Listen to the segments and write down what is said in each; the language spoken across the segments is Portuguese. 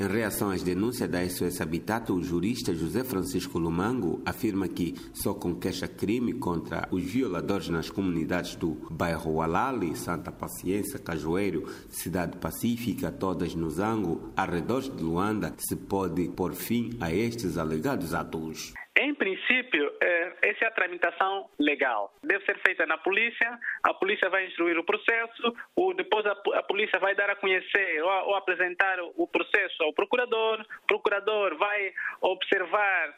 Em reação às denúncias da SOS Habitat, o jurista José Francisco Lumango afirma que só com queixa-crime contra os violadores nas comunidades do bairro Walali, Santa Paciência, Cajueiro, Cidade Pacífica, todas no Zango, arredores de Luanda, se pode pôr fim a estes alegados atos. Princípio, é, essa é a tramitação legal. Deve ser feita na polícia, a polícia vai instruir o processo, depois a, polícia vai dar a conhecer ou, apresentar o processo ao procurador, o procurador vai observar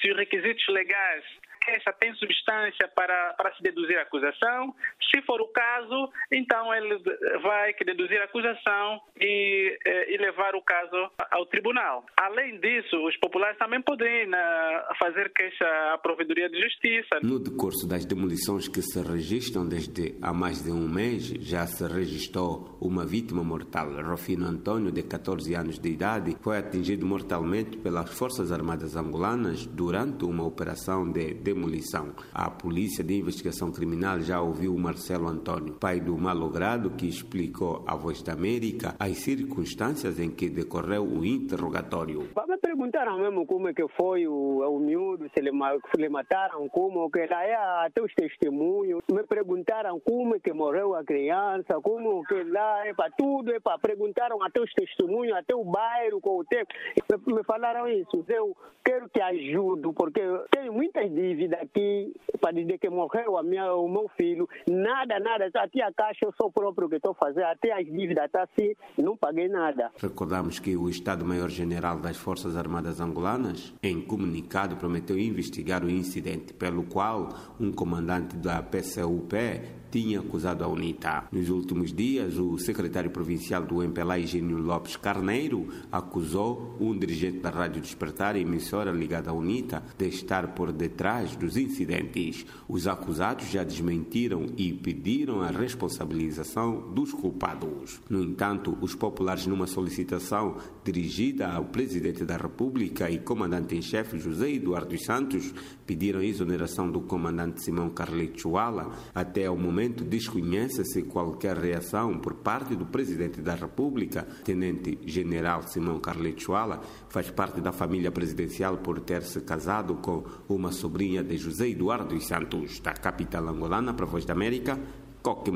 se os requisitos legais essa tem substância para, para se deduzir a acusação. Se for o caso, então ele vai deduzir a acusação e, eh, e levar o caso ao tribunal. Além disso, os populares também podem né, fazer queixa à Provedoria de Justiça. No decurso das demolições que se registram desde há mais de um mês, já se registrou uma vítima mortal. Rofino Antônio, de 14 anos de idade, foi atingido mortalmente pelas Forças Armadas angolanas durante uma operação de demolição. A Polícia de Investigação Criminal já ouviu Marcelo Antônio, pai do malogrado, que explicou à Voz da América as circunstâncias em que decorreu o interrogatório. Me perguntaram mesmo como é que foi o, o miúdo, se lhe, se mataram, como que lá é até os testemunhos. Me perguntaram como é que morreu a criança, como que lá é para tudo, é para perguntaram até os testemunhos, até o bairro com o tempo. Me, me falaram isso. Eu quero que ajude, porque tenho muitas dívidas vida aqui para dizer que morreu a minha, o meu filho. Nada, nada. Até a caixa eu sou próprio que estou fazendo. Até as dívidas está assim, não paguei nada. Recordamos que o Estado-Maior-General das Forças Armadas Angolanas, em comunicado, prometeu investigar o incidente, pelo qual um comandante da PCUP tinha acusado a UNITA. Nos últimos dias, o secretário provincial do MPLA, Eugênio Lopes Carneiro, acusou um dirigente da Rádio Despertar, emissora ligada à UNITA, de estar por detrás dos incidentes. Os acusados já desmentiram e pediram a responsabilização dos culpados. No entanto, os populares, numa solicitação dirigida ao presidente da República e comandante em chefe José Eduardo Santos, pediram a exoneração do comandante Simão Carleto Chuala até o momento desconhece-se qualquer reação por parte do presidente da República, Tenente General Simão Carleto Chuala, faz parte da família presidencial por ter se casado com uma sobrinha de José Eduardo dos Santos, da capital angolana para a Voz da América, Coque.